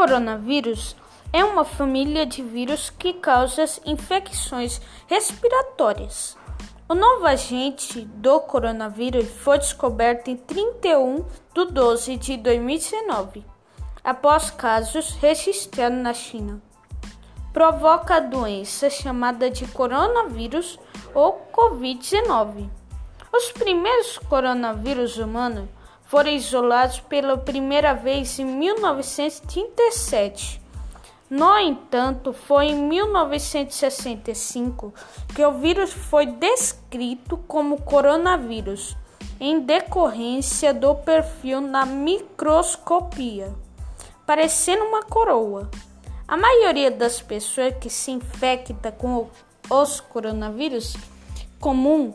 coronavírus é uma família de vírus que causa infecções respiratórias. O novo agente do coronavírus foi descoberto em 31 de 12 de 2019, após casos registrados na China. Provoca a doença chamada de coronavírus ou Covid-19. Os primeiros coronavírus humanos foram isolados pela primeira vez em 1937. No entanto, foi em 1965 que o vírus foi descrito como coronavírus, em decorrência do perfil na microscopia, parecendo uma coroa. A maioria das pessoas que se infecta com os coronavírus comum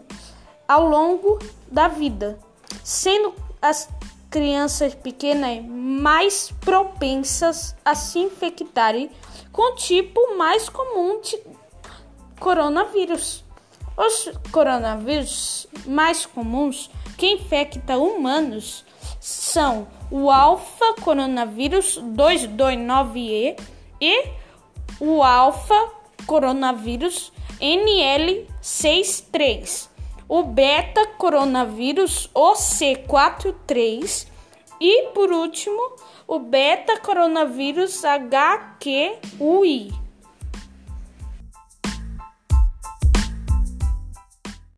ao longo da vida, sendo as crianças pequenas mais propensas a se infectarem com o tipo mais comum de coronavírus. Os coronavírus mais comuns que infectam humanos são o alfa coronavírus 229E e o alfa coronavírus NL63 o beta coronavírus OC43 e, por último, o beta coronavírus HQUI.